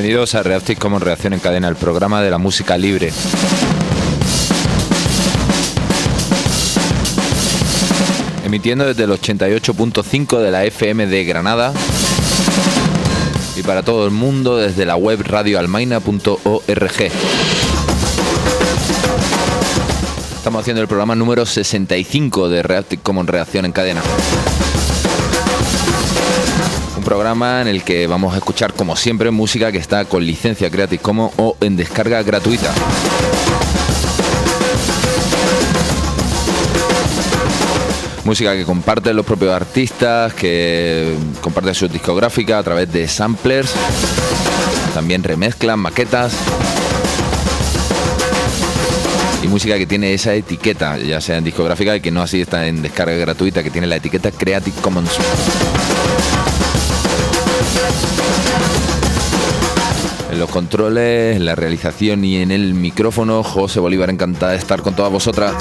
Bienvenidos a Reactive como Reacción en Cadena, el programa de la música libre. Emitiendo desde el 88.5 de la FM de Granada y para todo el mundo desde la web radioalmaina.org. Estamos haciendo el programa número 65 de Reactive Commons Reacción en Cadena. Programa en el que vamos a escuchar, como siempre, música que está con licencia Creative Commons o en descarga gratuita. Música que comparten los propios artistas, que comparten su discográfica a través de samplers, también remezclan, maquetas y música que tiene esa etiqueta, ya sea en discográfica y que no así está en descarga gratuita, que tiene la etiqueta Creative Commons. Los controles, la realización y en el micrófono, José Bolívar, encantada de estar con todas vosotras.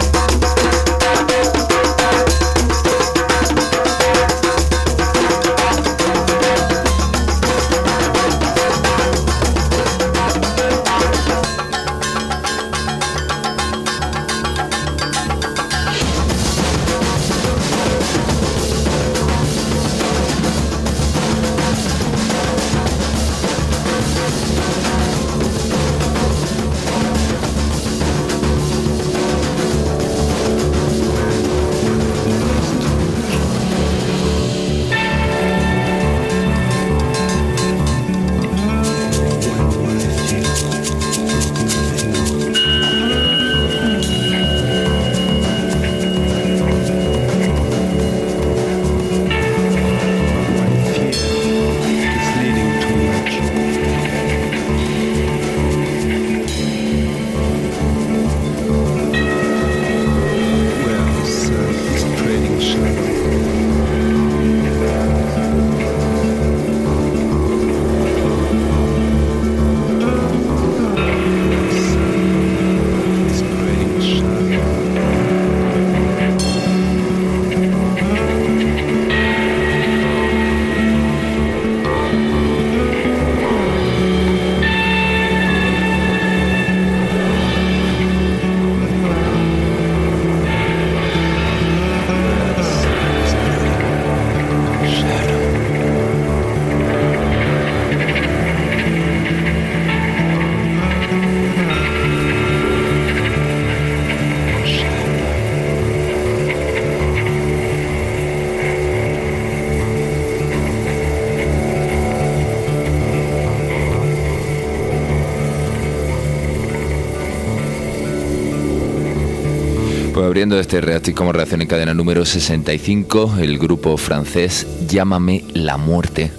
Abriendo este Reactive como reacción en cadena número 65, el grupo francés Llámame la muerte.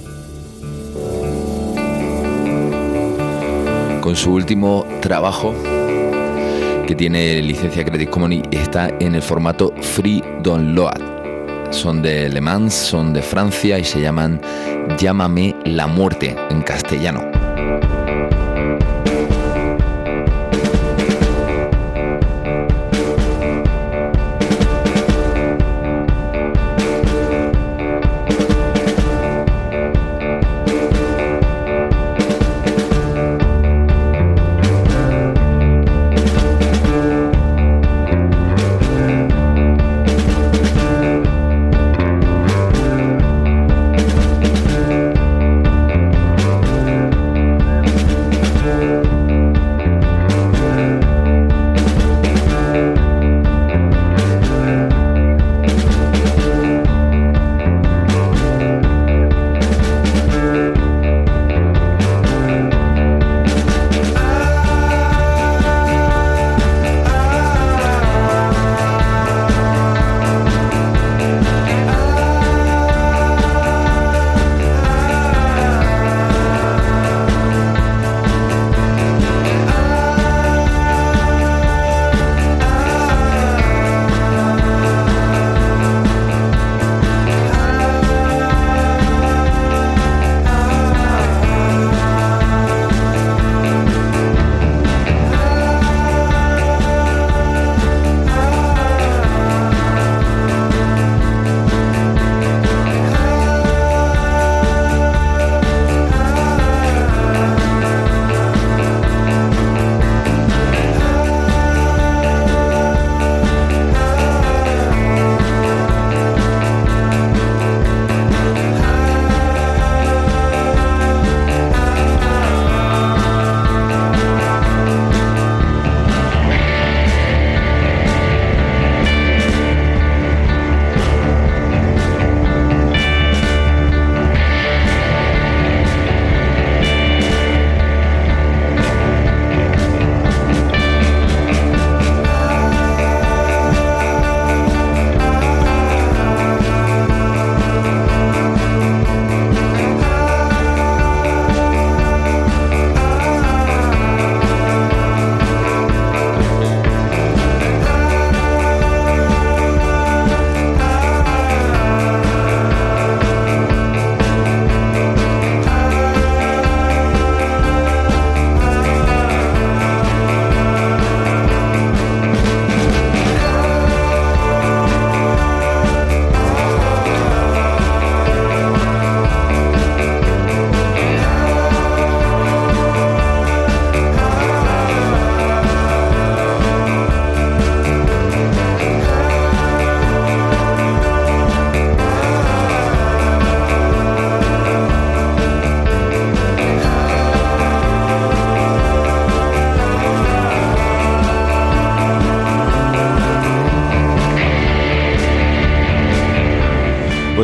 Con su último trabajo, que tiene licencia Creative Commons y está en el formato Free Download. Son de Le Mans, son de Francia y se llaman Llámame la muerte en castellano.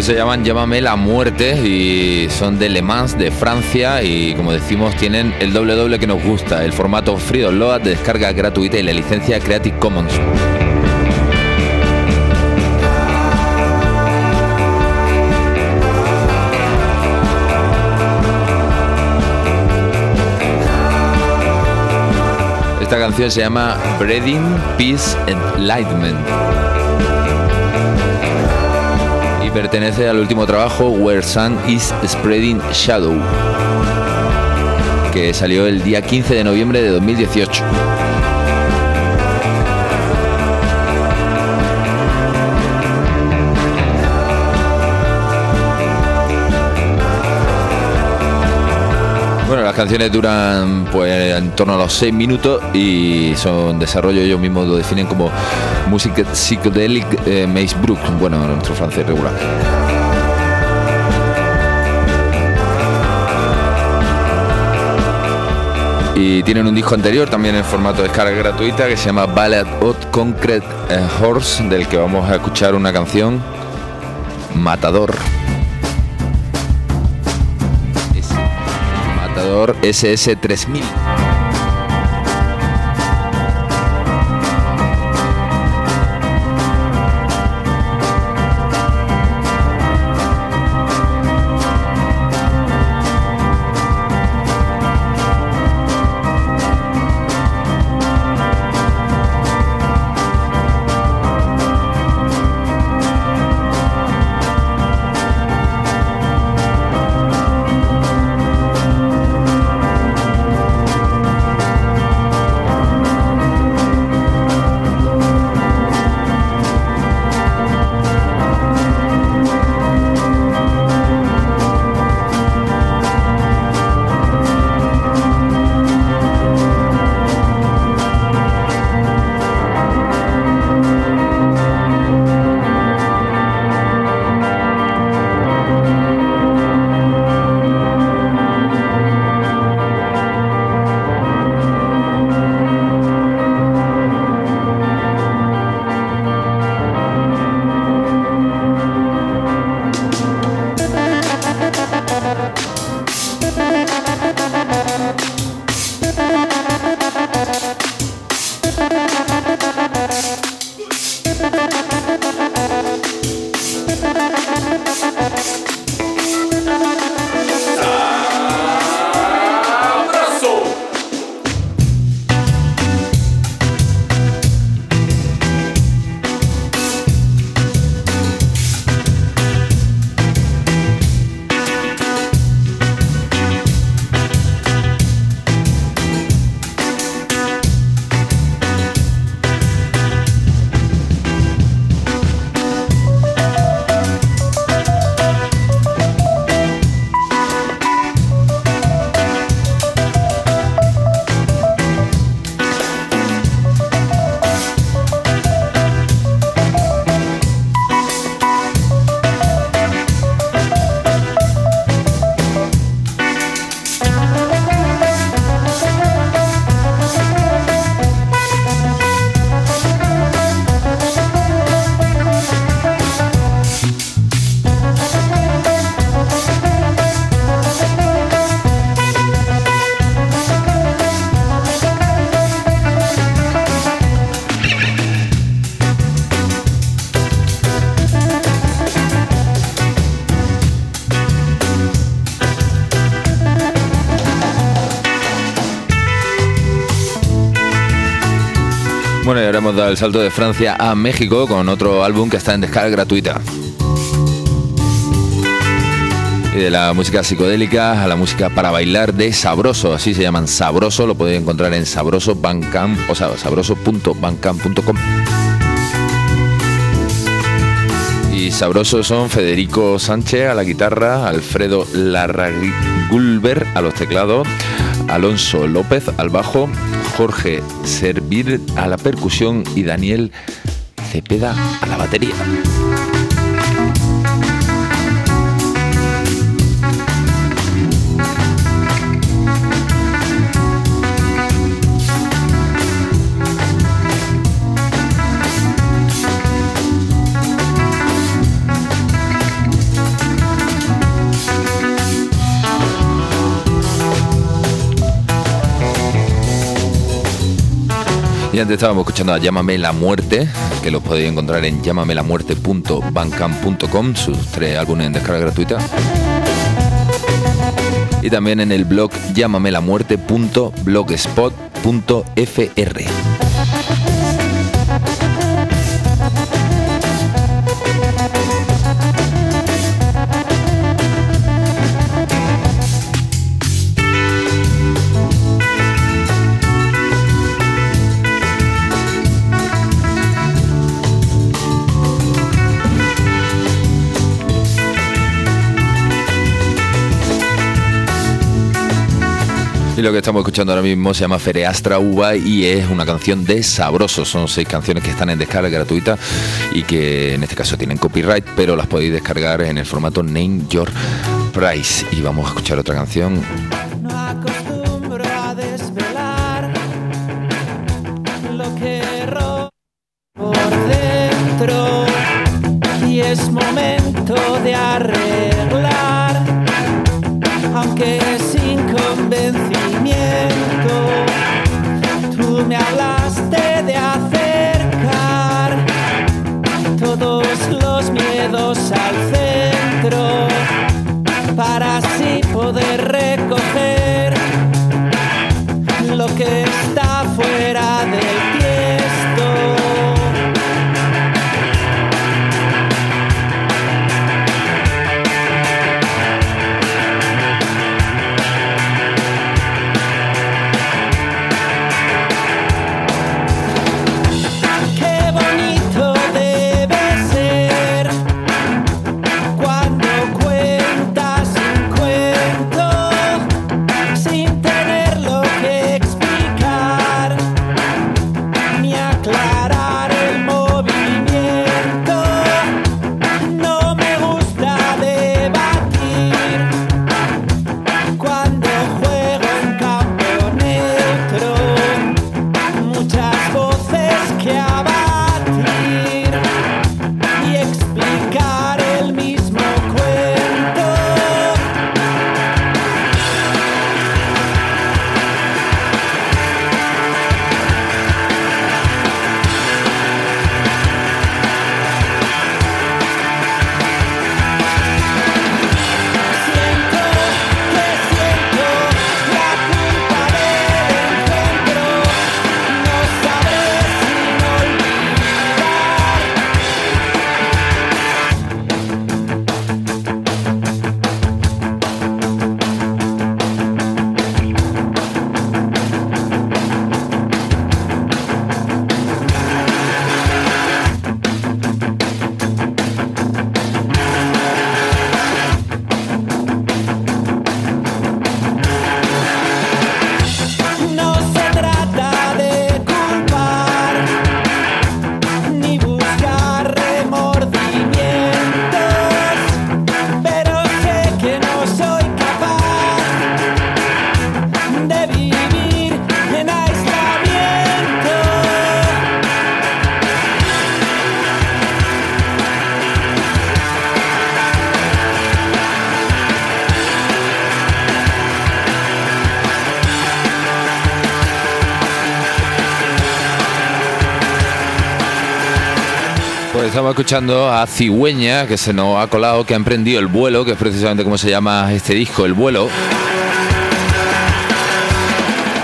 Se llaman Llámame la muerte y son de Le Mans, de Francia y como decimos tienen el doble doble que nos gusta, el formato Freedom Load de descarga gratuita y la licencia Creative Commons. Esta canción se llama Breeding Peace Enlightenment pertenece al último trabajo Where Sun is Spreading Shadow, que salió el día 15 de noviembre de 2018. Canciones duran pues en torno a los 6 minutos y son desarrollo, ellos mismos lo definen como música psychedelic eh, Mace Brook, bueno, nuestro francés regular. Y tienen un disco anterior también en formato de descarga gratuita que se llama Ballad of Concrete eh, Horse, del que vamos a escuchar una canción, Matador. SS3000. El salto de Francia a México con otro álbum que está en descarga gratuita. Y de la música psicodélica a la música para bailar de Sabroso, así se llaman Sabroso, lo podéis encontrar en Sabroso o sea, sabroso.bancam.com. Y sabrosos son Federico Sánchez a la guitarra, Alfredo Larragulber a los teclados, Alonso López al bajo, Jorge Servir a la percusión y Daniel Cepeda a la batería. Y antes estábamos escuchando a Llámame la Muerte, que lo podéis encontrar en llámamelamuerte.bandcamp.com, sus tres álbumes en descarga gratuita. Y también en el blog llámamelamuerte.blogspot.fr. Y lo que estamos escuchando ahora mismo se llama Fereastra Uva y es una canción de Sabroso. Son seis canciones que están en descarga gratuita y que en este caso tienen copyright, pero las podéis descargar en el formato Name Your Price. Y vamos a escuchar otra canción. Pues estamos escuchando a Cigüeña, que se nos ha colado, que ha emprendido el vuelo, que es precisamente como se llama este disco, El vuelo.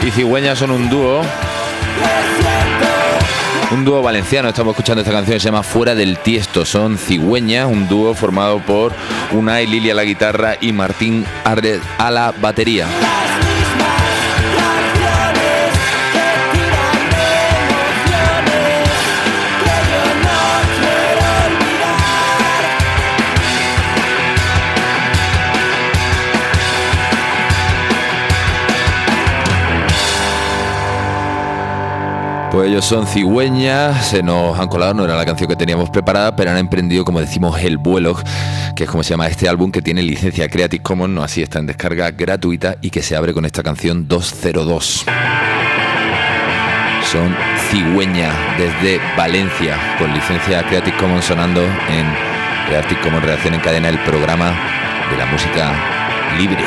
Y Cigüeña son un dúo, un dúo valenciano. Estamos escuchando esta canción que se llama Fuera del Tiesto. Son Cigüeña, un dúo formado por Unai Lilia a la guitarra y Martín Arred a la batería. Pues ellos son cigüeñas, se nos han colado, no era la canción que teníamos preparada, pero han emprendido, como decimos, el vuelo, que es como se llama este álbum, que tiene licencia Creative Commons, no así está en descarga gratuita y que se abre con esta canción 202. Son cigüeña desde Valencia, con licencia Creative Commons sonando en Creative Commons Reacción en Cadena, el programa de la música libre.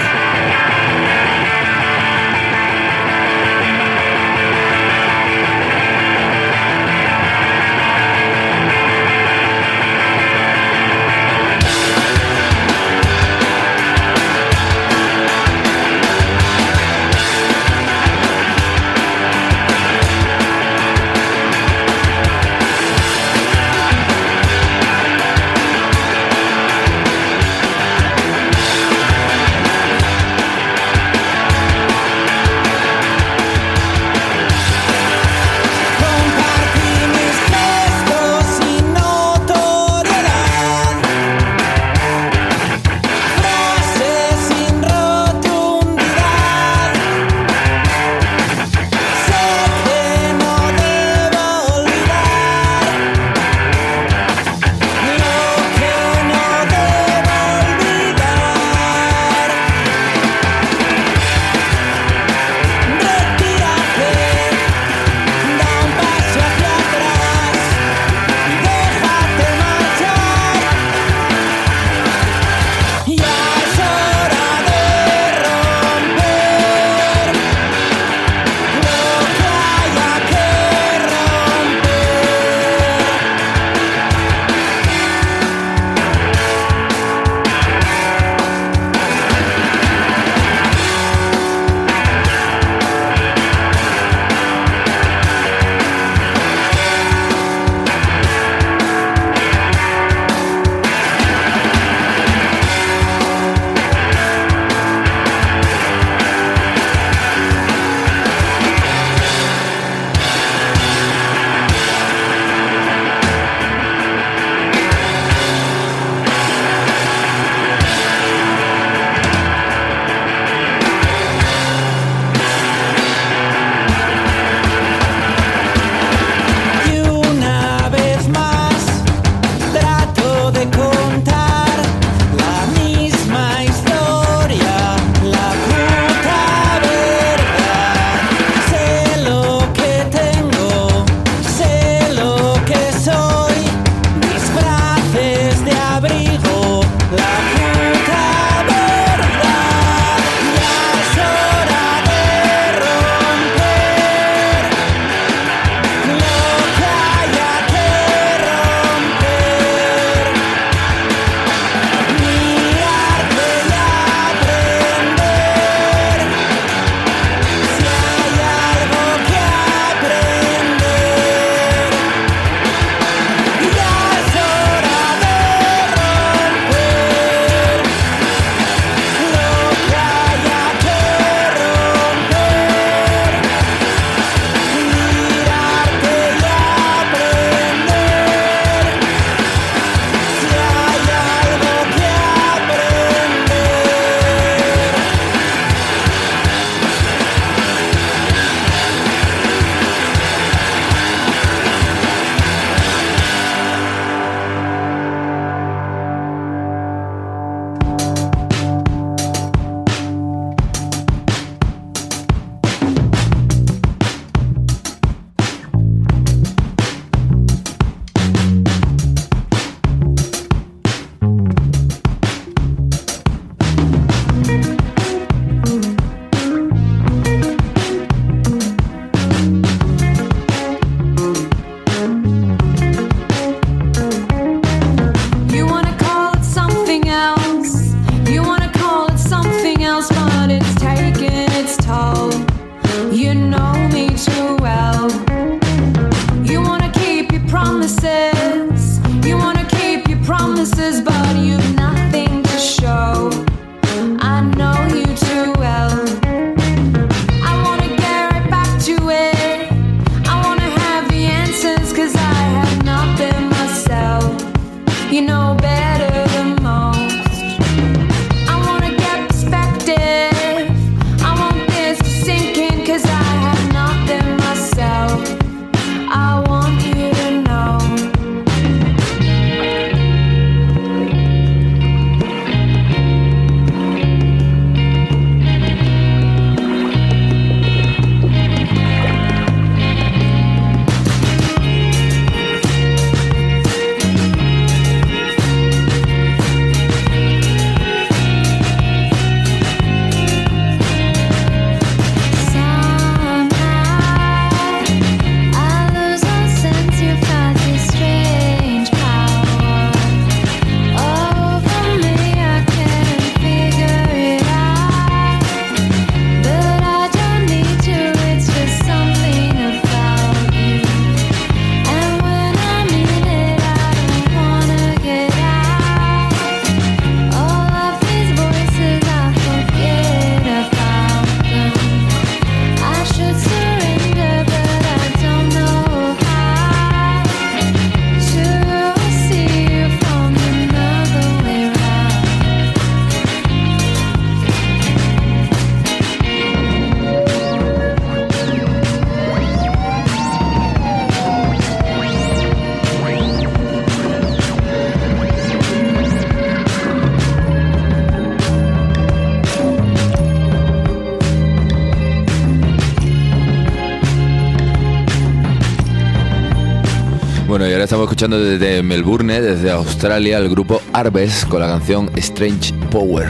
Escuchando desde Melbourne, desde Australia, el grupo Arbes con la canción Strange Power.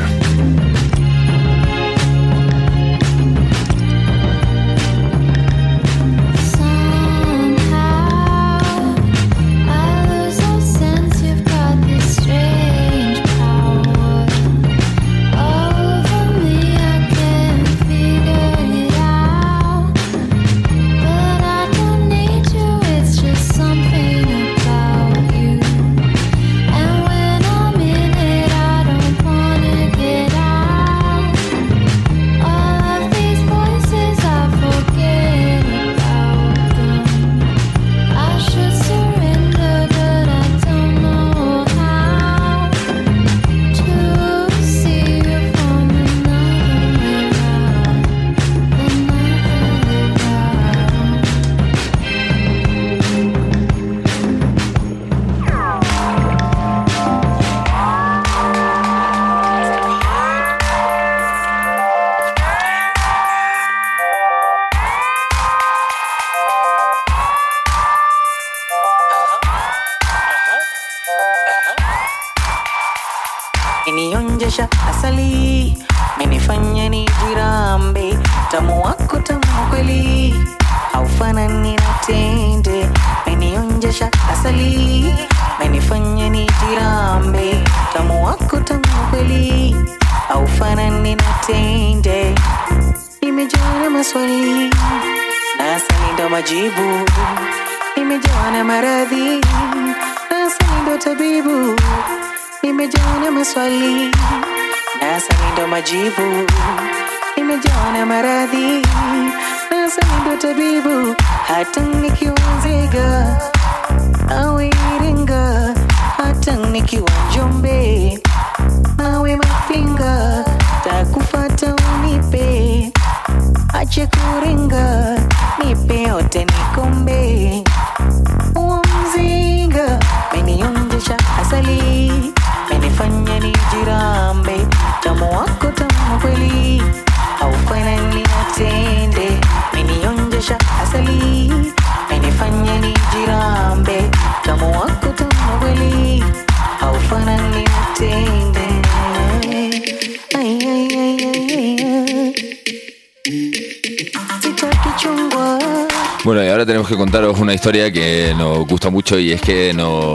Bueno, y ahora tenemos que contaros una historia que nos gusta mucho y es que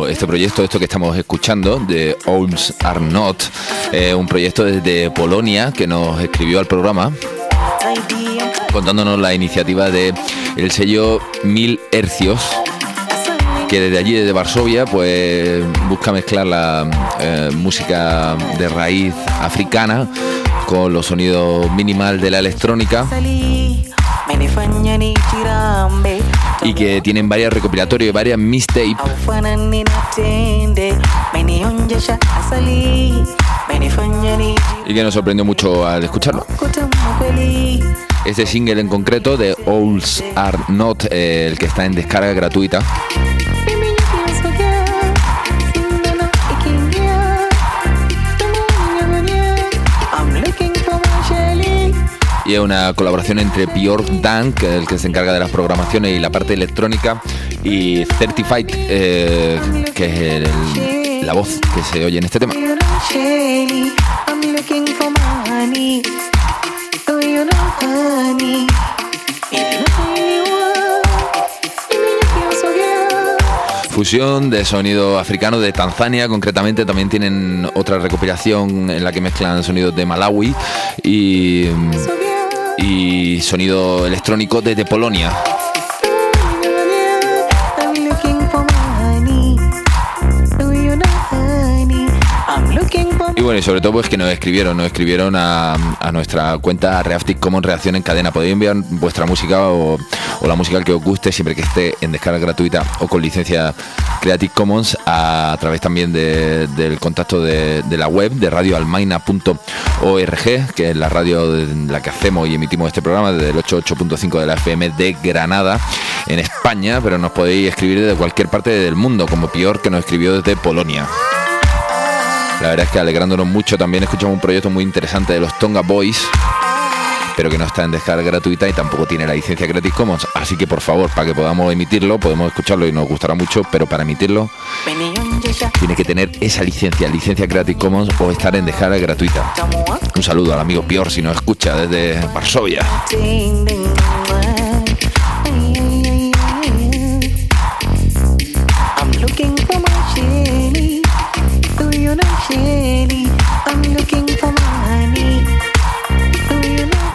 este proyecto, esto que estamos escuchando, de Olms Arnott, es un proyecto desde Polonia que nos escribió al programa contándonos la iniciativa de el sello Mil Hercios que desde allí, desde Varsovia, pues busca mezclar la eh, música de raíz africana con los sonidos minimal de la electrónica y que tienen varias recopilatorios, varias mixtapes. Y que nos sorprendió mucho al escucharlo. Este single en concreto de Owls Are Not, eh, el que está en descarga gratuita. Y una colaboración entre Björk Dan, que es el que se encarga de las programaciones y la parte electrónica, y Certified, eh, que es la voz que se oye en este tema. Fusión de sonido africano de Tanzania, concretamente también tienen otra recopilación en la que mezclan sonidos de Malawi y, y sonido electrónico desde Polonia. Y bueno, y sobre todo pues que nos escribieron, nos escribieron a, nuestra cuenta Reactive Commons Reacción en Cadena. Podéis enviar vuestra música o, la música que os guste, siempre que esté en descarga gratuita o con licencia Creative Commons, a, través también del contacto de, la web de radioalmaina.org, que es la radio en la que hacemos y emitimos este programa desde el 88.5 de la FM de Granada, en España, pero nos podéis escribir desde cualquier parte del mundo, como Pior, que nos escribió desde Polonia. La verdad es que alegrándonos mucho también escuchamos un proyecto muy interesante de los Tonga Boys, pero que no está en descarga gratuita y tampoco tiene la licencia Creative Commons. Así que por favor, para que podamos emitirlo, podemos escucharlo y nos gustará mucho, pero para emitirlo tiene que tener esa licencia, licencia Creative Commons o estar en descarga gratuita. Un saludo al amigo Pior si nos escucha desde Varsovia.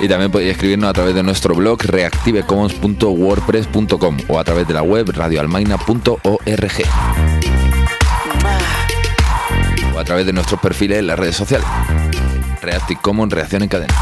Y también podéis escribirnos a través de nuestro blog reactivecommons.wordpress.com o a través de la web radioalmaina.org. O a través de nuestros perfiles en las redes sociales. Reactive Commons Reacción en Cadena.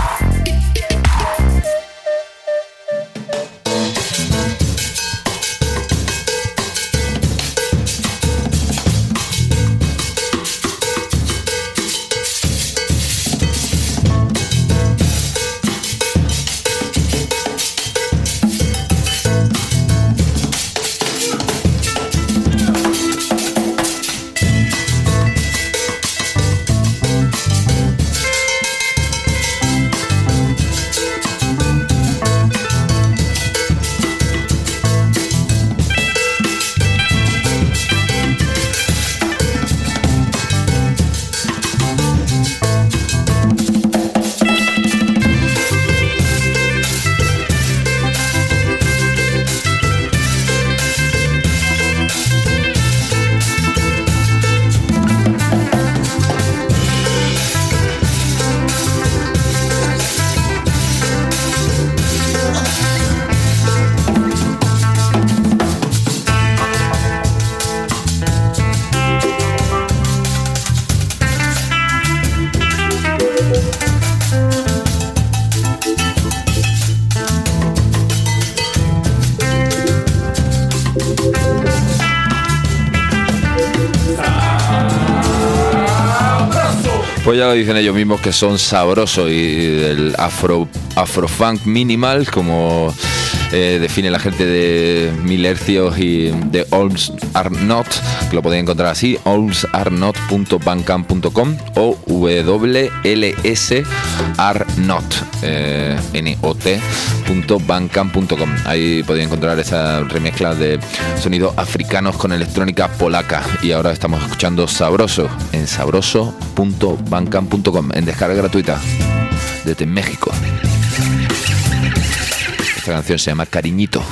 Dicen ellos mismos que son sabrosos y del afro, afrofunk minimal, como eh, define la gente de Mil Hercios y de Olms Are Not, que lo podéis encontrar así, olmsarnot.bandcamp.com o wlsarnot, eh, not.bandcamp.com. Ahí podéis encontrar esa remezcla de sonidos africanos con electrónica polaca. Y ahora estamos escuchando Sabroso en sabroso.bandcamp.com en descarga gratuita desde México. Esta canción se llama Cariñito.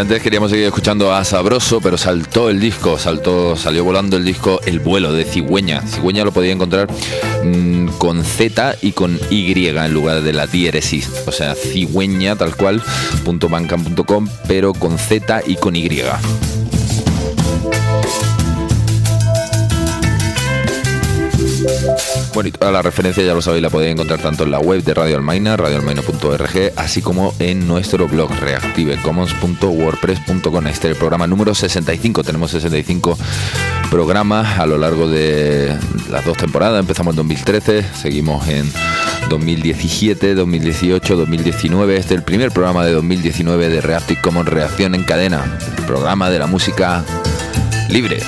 Antes queríamos seguir escuchando a Sabroso, pero saltó el disco, saltó, salió volando el disco El vuelo de Cigüeña. Cigüeña lo podía encontrar mm, con Z y con Y en lugar de la diéresis. O sea, cigüeña tal cual, punto pero con Z y con Y. Bueno, y toda la referencia ya lo sabéis, la podéis encontrar tanto en la web de Radio Almaina, radioalmaina.org, así como en nuestro blog reactivecommons.wordpress.com. Este es el programa número 65. Tenemos 65 programas a lo largo de las dos temporadas. Empezamos en 2013, seguimos en 2017, 2018, 2019. Este es el primer programa de 2019 de Reactive Commons Reacción en Cadena, el programa de la música libre.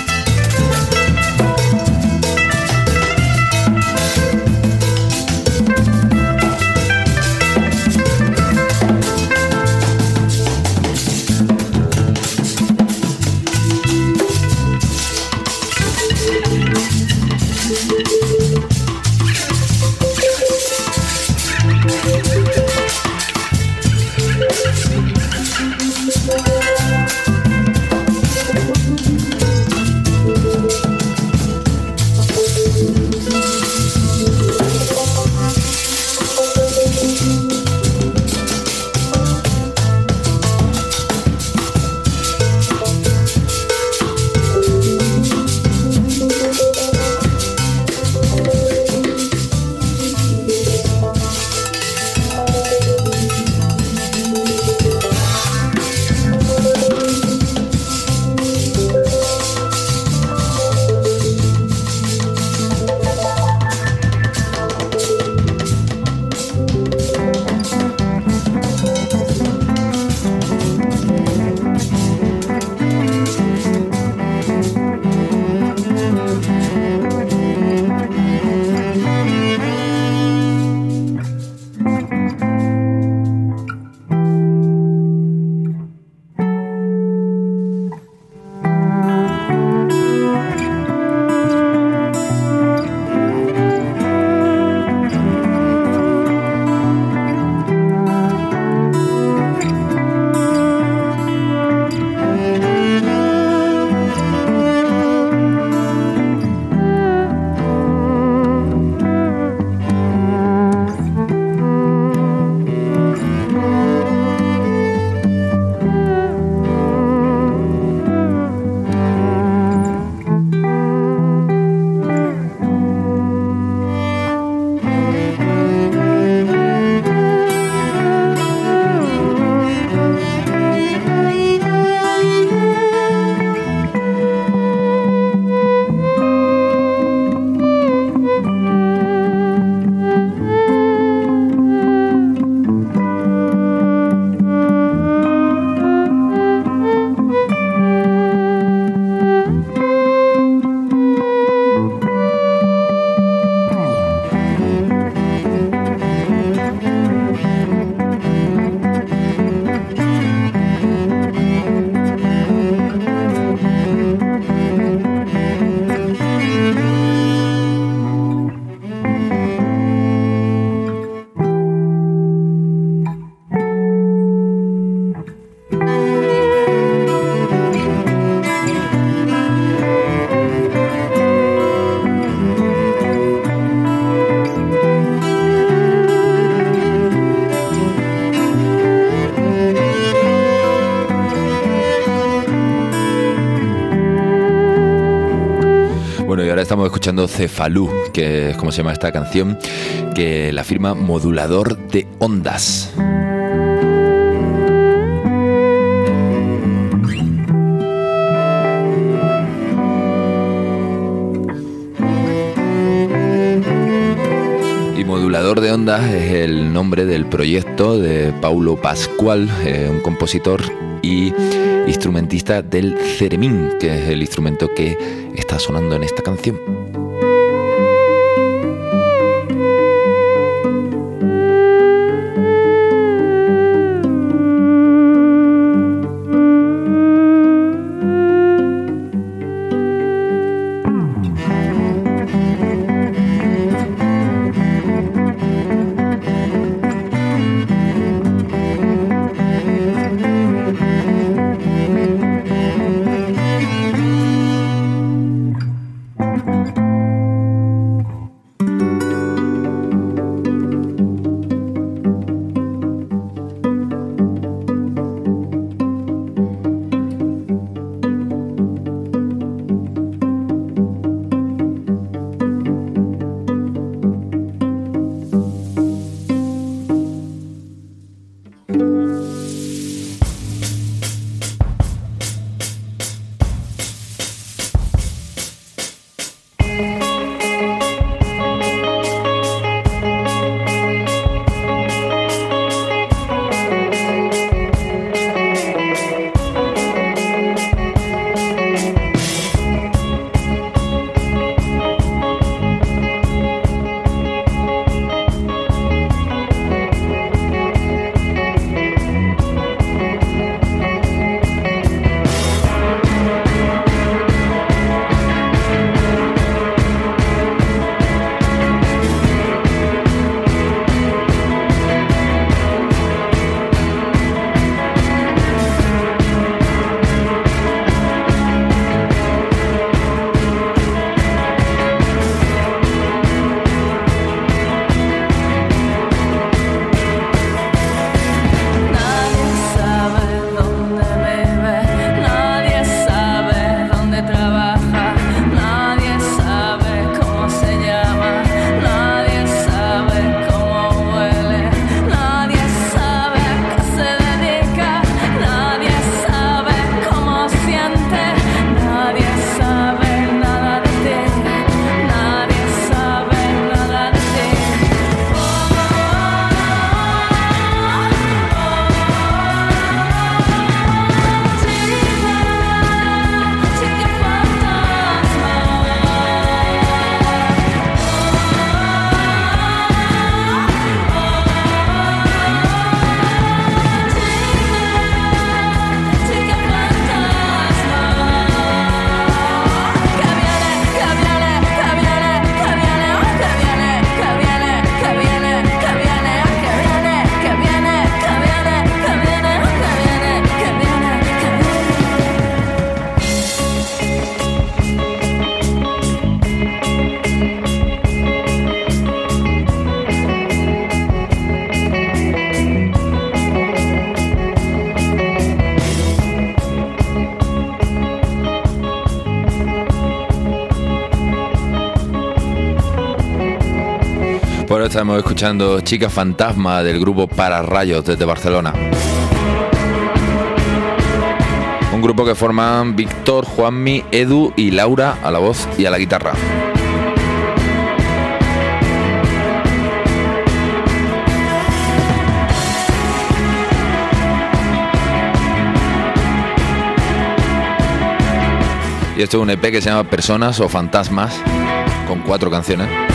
Escuchando Cefalú, que es como se llama esta canción, que la firma Modulador de Ondas. Y Modulador de Ondas es el nombre del proyecto de Paulo Pascual, eh, un compositor y instrumentista del ceremín, que es el instrumento que está sonando en esta canción. Estamos escuchando Chica Fantasma del grupo Para Rayos desde Barcelona. Un grupo que forman Víctor, Juanmi, Edu y Laura a la voz y a la guitarra. Y esto es un EP que se llama Personas o Fantasmas, con cuatro canciones.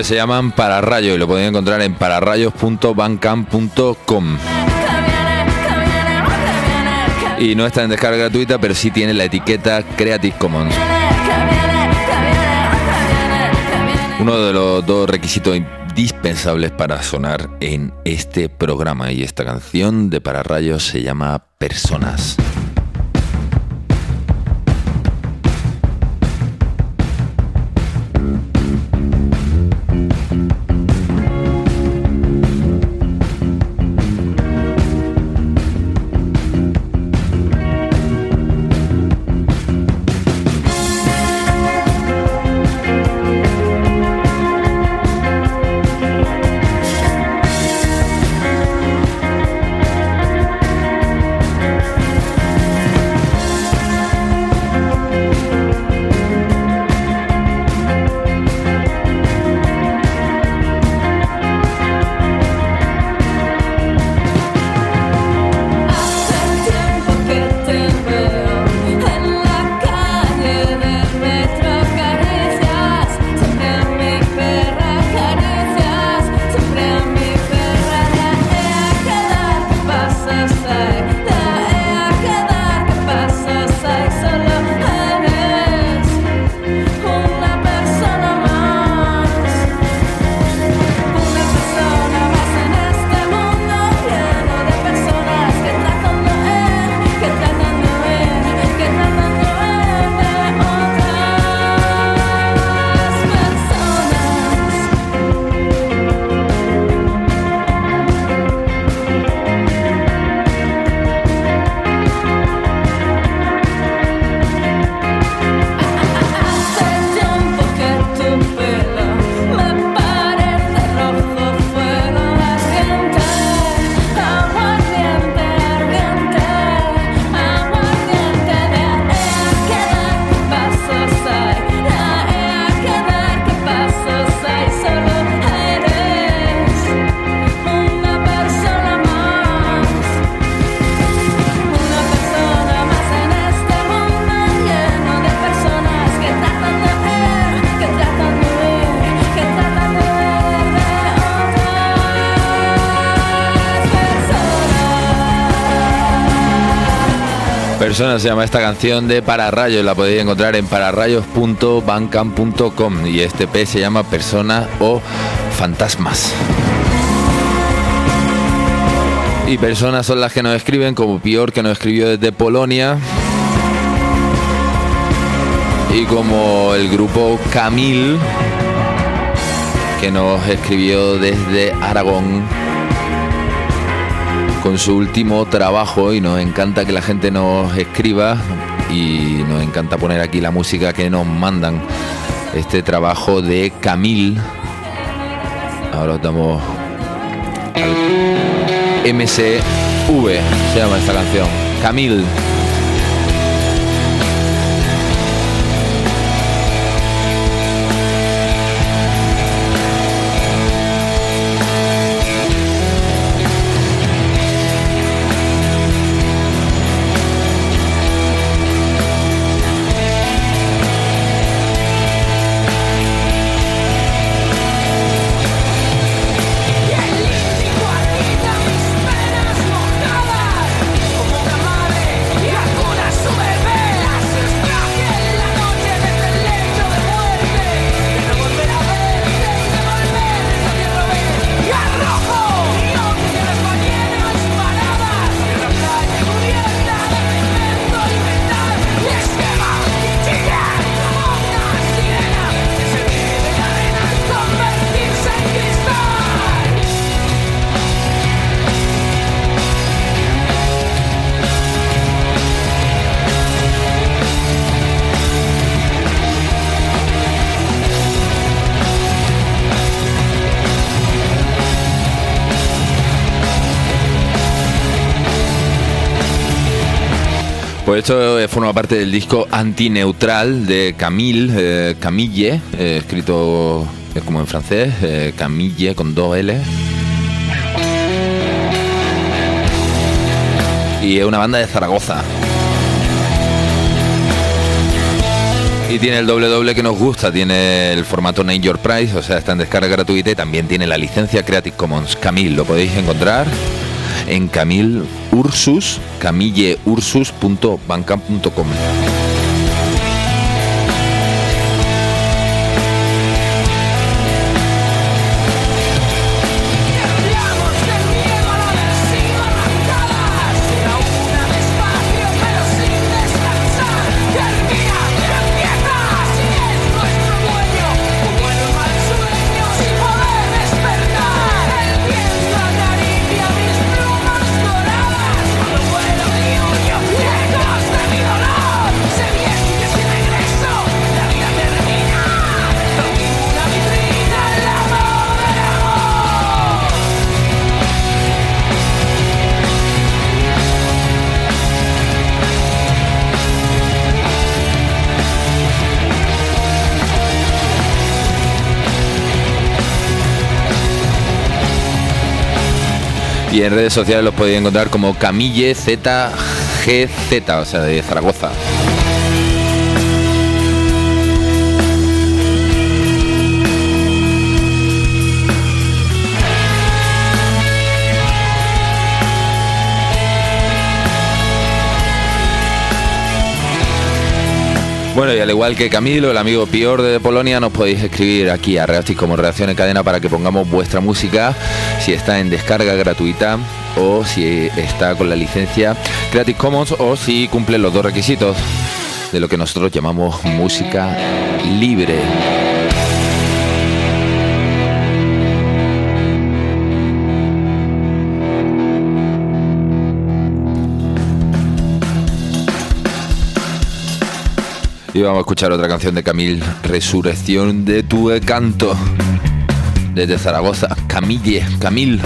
Se llaman Pararrayo y lo pueden encontrar en pararrayos.bancam.com. Y no está en descarga gratuita, pero sí tiene la etiqueta Creative Commons. Uno de los dos requisitos indispensables para sonar en este programa y esta canción de Pararrayos se llama Personas. Se llama esta canción de Pararrayos, la podéis encontrar en pararrayos.bancam.com y este P se llama Personas o Fantasmas. Y personas son las que nos escriben, como Pior que nos escribió desde Polonia. Y como el grupo Camil que nos escribió desde Aragón con su último trabajo y nos encanta que la gente nos escriba y nos encanta poner aquí la música que nos mandan. Este trabajo de Camil. Ahora estamos al MCV, se llama esta canción. Camil. Esto eh, forma parte del disco Antineutral de Camille, eh, Camille, eh, escrito como en francés, Camille con dos L. Y es una banda de Zaragoza. Y tiene el doble doble que nos gusta, tiene el formato Name Price, o sea, está en descarga gratuita y también tiene la licencia Creative Commons. Camille, lo podéis encontrar en Camille Ursus, Y en redes sociales los podéis encontrar como Camille ZGZ, o sea, de Zaragoza. Bueno, y al igual que Camilo, el amigo Pior de Polonia, nos podéis escribir aquí a Reactis como Reacción en Cadena para que pongamos vuestra música, si está en descarga gratuita o si está con la licencia Creative Commons o si cumple los dos requisitos de lo que nosotros llamamos música libre. Y vamos a escuchar otra canción de Camil, Resurrección de tu canto. Desde Zaragoza, Camille, Camil.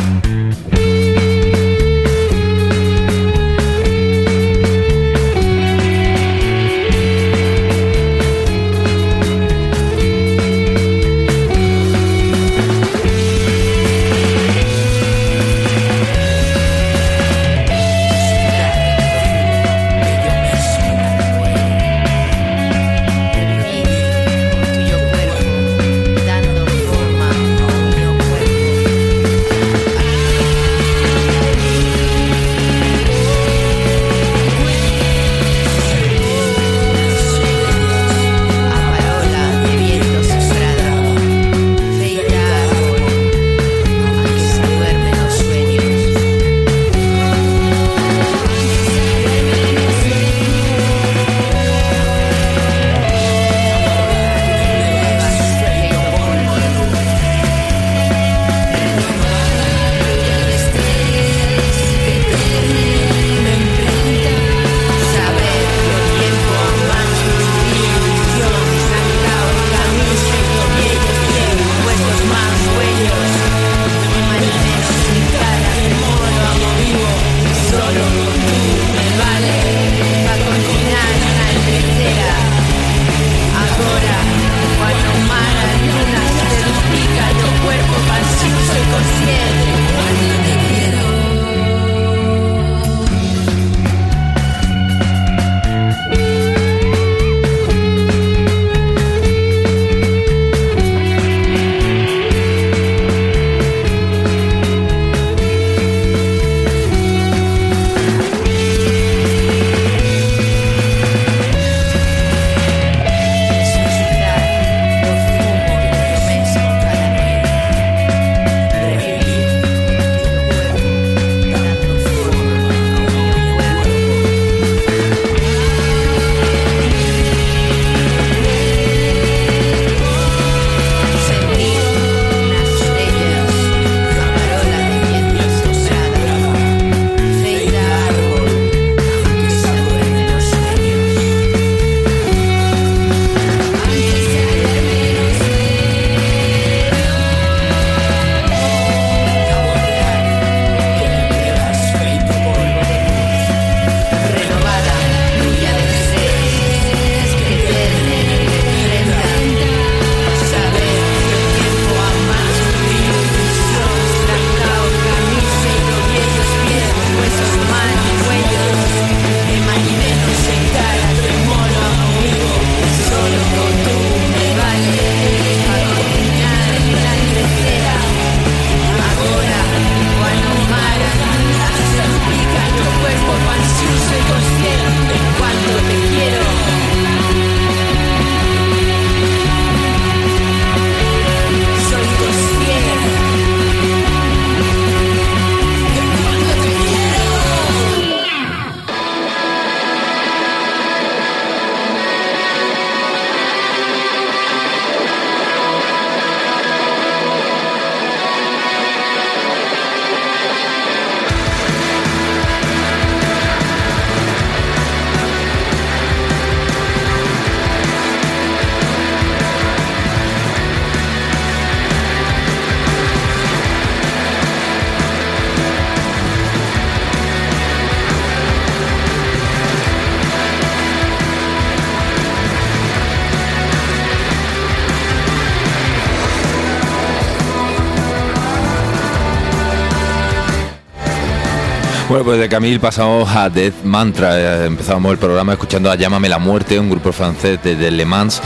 Bueno, pues de Camille pasamos a Death Mantra. Eh, Empezamos el programa escuchando a Llámame la Muerte, un grupo francés de, de Le Mans.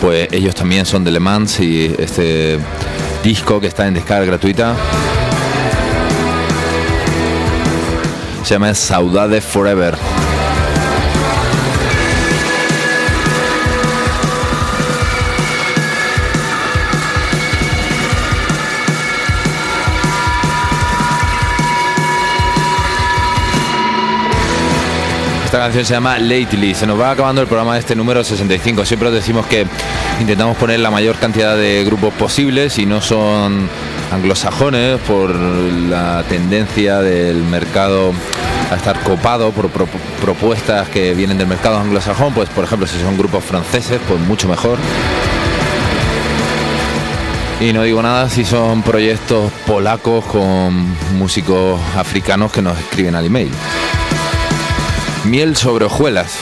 Pues ellos también son de Le Mans y este disco que está en descarga gratuita se llama Saudade Forever. Esta canción se llama Lately. Se nos va acabando el programa de este número 65. Siempre os decimos que intentamos poner la mayor cantidad de grupos posibles y no son anglosajones por la tendencia del mercado a estar copado por pro- propuestas que vienen del mercado anglosajón. Pues por ejemplo, si son grupos franceses, pues mucho mejor. Y no digo nada si son proyectos polacos con músicos africanos que nos escriben al email. Miel sobre hojuelas.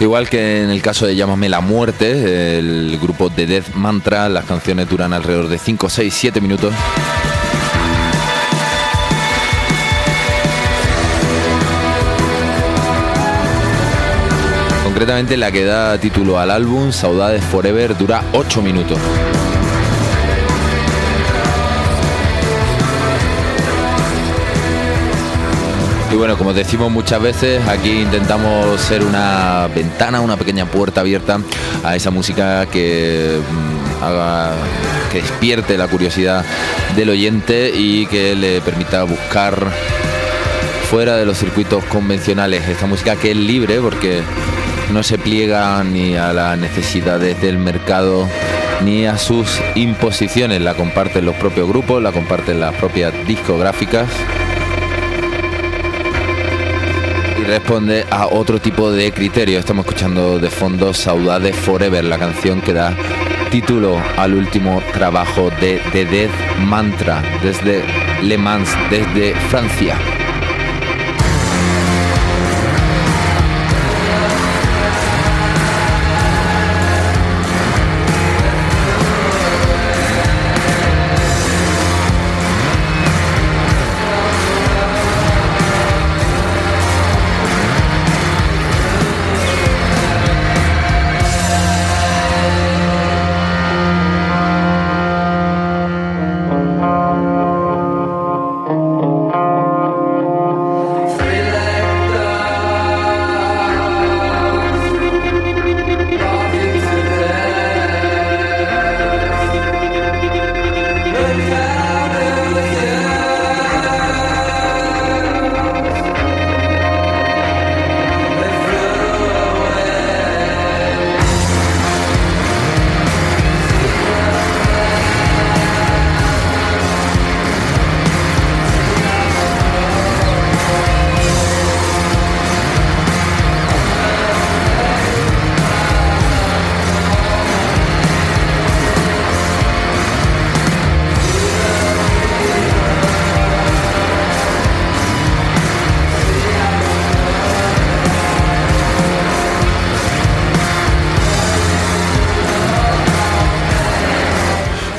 Igual que en el caso de Llámame la muerte, el grupo de Death Mantra, las canciones duran alrededor de 5, 6, 7 minutos. Concretamente la que da título al álbum, Saudades Forever, dura 8 minutos. Bueno, como decimos muchas veces, aquí intentamos ser una ventana, una pequeña puerta abierta a esa música que mm, haga que despierte la curiosidad del oyente y que le permita buscar fuera de los circuitos convencionales esta música que es libre porque no se pliega ni a las necesidades del mercado ni a sus imposiciones. La comparten los propios grupos, la comparten las propias discográficas responde a otro tipo de criterio. Estamos escuchando de fondo Saudade Forever, la canción que da título al último trabajo de The Death Mantra desde Le Mans, desde Francia.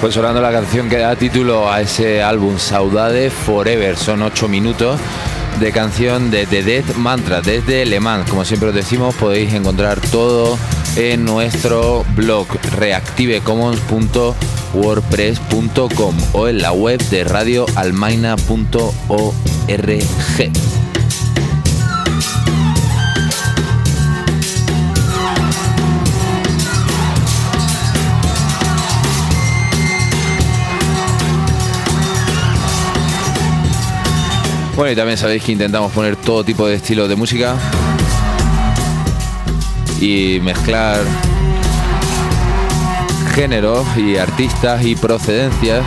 Pues sonando la canción que da título a ese álbum Saudade Forever. Son ocho minutos de canción de The Death Mantra desde Le Mans. Como siempre os decimos, podéis encontrar todo en nuestro blog reactivecommons.wordpress.com o en la web de radioalmaina.org. Bueno, y también sabéis que intentamos poner todo tipo de estilos de música y mezclar géneros y artistas y procedencias.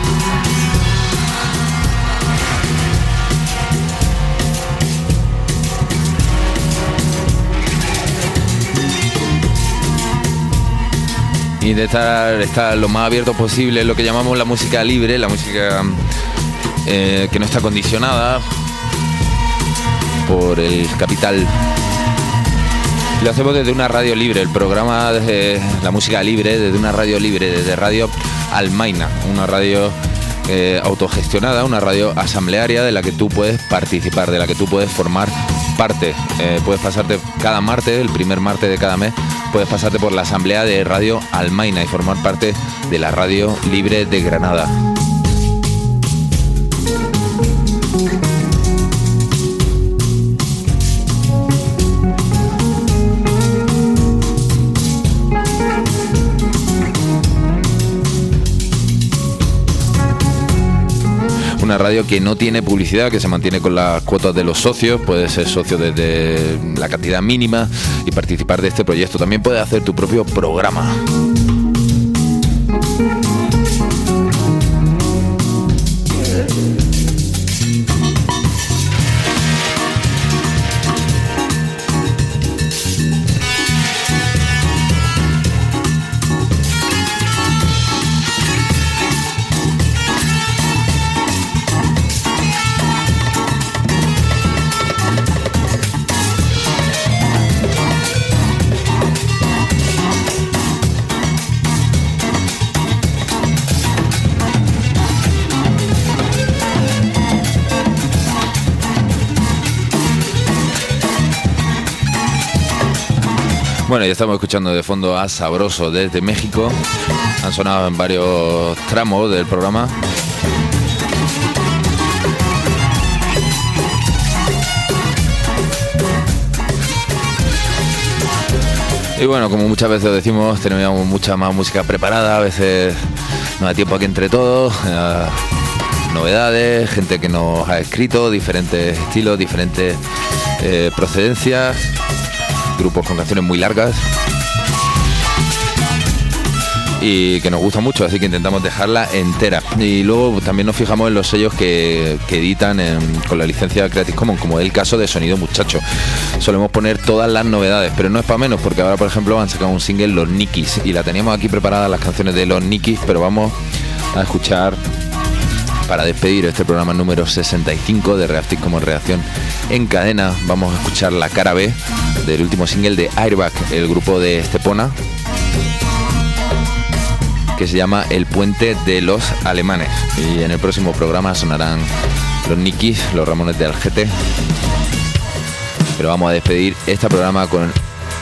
Intentar estar lo más abierto posible, lo que llamamos la música libre, la música eh, que no está condicionada por el capital. Lo hacemos desde una radio libre, el programa desde la música libre, desde una radio libre, desde Radio Almaina, una radio eh, autogestionada, una radio asamblearia de la que tú puedes participar, de la que tú puedes formar parte. Eh, puedes pasarte cada martes, el primer martes de cada mes, puedes pasarte por la asamblea de Radio Almaina y formar parte de la radio libre de Granada. Una radio que no tiene publicidad, que se mantiene con las cuotas de los socios, puedes ser socio desde la cantidad mínima y participar de este proyecto. También puedes hacer tu propio programa. Bueno, ya estamos escuchando de fondo a Sabroso desde México. Han sonado en varios tramos del programa. Y bueno, como muchas veces decimos, tenemos mucha más música preparada, a veces no da tiempo aquí entre todos. eh, novedades, gente que nos ha escrito, diferentes estilos, diferentes eh, procedencias, grupos con canciones muy largas y que nos gusta mucho, así que intentamos dejarla entera. Y luego también nos fijamos en los sellos que, que editan con la licencia Creative Commons, como es el caso de Sonido Muchacho. Solemos poner todas las novedades, pero no es para menos, porque ahora, por ejemplo, han sacado un single Los Nikis y la teníamos aquí preparada las canciones de Los Nikis, pero vamos a escuchar para despedir este programa número 65 de Reactive como reacción en cadena. Vamos a escuchar la cara B del último single de Airbag, el grupo de Estepona, que se llama El Puente de los Alemanes. Y en el próximo programa sonarán los Nikis, los Ramones de Algete. Pero vamos a despedir este programa con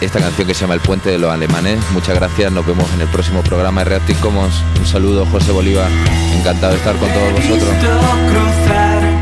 esta canción que se llama El Puente de los Alemanes. Muchas gracias, nos vemos en el próximo programa de Reactive Commons. Un saludo, José Bolívar. Encantado de estar con todos vosotros.